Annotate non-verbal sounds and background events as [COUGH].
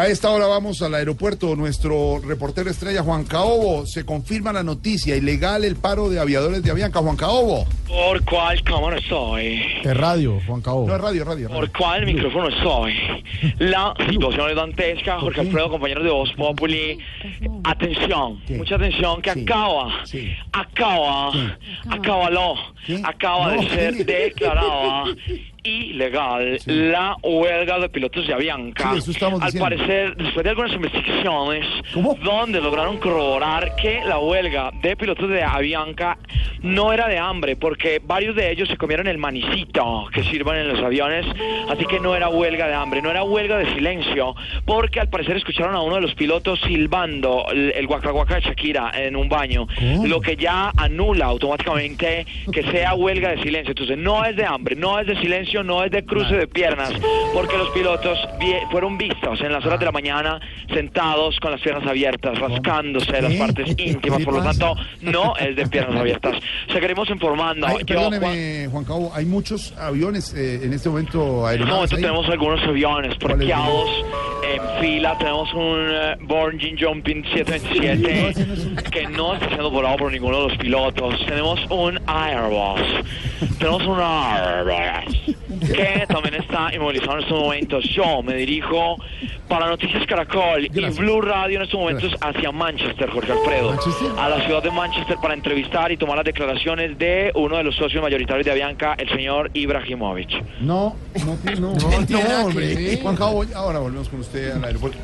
A esta hora vamos al aeropuerto. Nuestro reportero estrella Juan Caobo se confirma la noticia ilegal el paro de aviadores de Avianca. Juan Caobo. ¿Por cuál cámara estoy? Es radio, Juan Cabo. No es radio, radio. radio. ¿Por cuál micrófono estoy? La situación es dantesca, Jorge Alfredo, compañero de Voz Populi. Atención, ¿Qué? mucha atención, que Sí. acaba, Sí. acaba, acábalo, ¿Qué? acaba No, de ser ¿qué? declarada ilegal Sí. la huelga de pilotos de Avianca. Sí, Al parecer, después de algunas investigaciones, ¿Cómo? donde lograron corroborar que la huelga de pilotos de Avianca no era de hambre, porque varios de ellos se comieron el manicito que sirven en los aviones, así que no era huelga de hambre, no era huelga de silencio, porque al parecer escucharon a uno de los pilotos silbando el, el guaca guaca de Shakira en un baño, lo que ya anula automáticamente que sea huelga de silencio. Entonces no es de hambre, no es de silencio, no es de cruce de piernas, porque los pilotos fueron vistos en las horas de la mañana sentados con las piernas abiertas, rascándose las partes ¿Qué íntimas, por lo tanto no es de piernas abiertas. Seguiremos informando. Ay, perdóneme, Juan Caobo. Hay muchos aviones eh, en este momento No, aeronaves. entonces ahí. tenemos algunos aviones ¿Cuáles parqueados en fila. Tenemos un eh, Virgin Jumping 727 [LAUGHS] que no está siendo volado por ninguno de los pilotos. Tenemos un Airbus. Tenemos un Airbus [LAUGHS] que también está inmovilizado en estos momentos. Yo me dirijo para Noticias Caracol Gracias. y Blue Radio en estos momentos hacia Manchester, Jorge Alfredo. ¿Manchester? A la ciudad de Manchester para entrevistar y tomar las declaraciones de uno de los socios mayoritarios de Avianca, el señor Ibrahimovic. No, no, no, [LAUGHS] no, tiene nada que hombre. ver. Juan Caobo, ahora volvemos con usted al aeropuerto.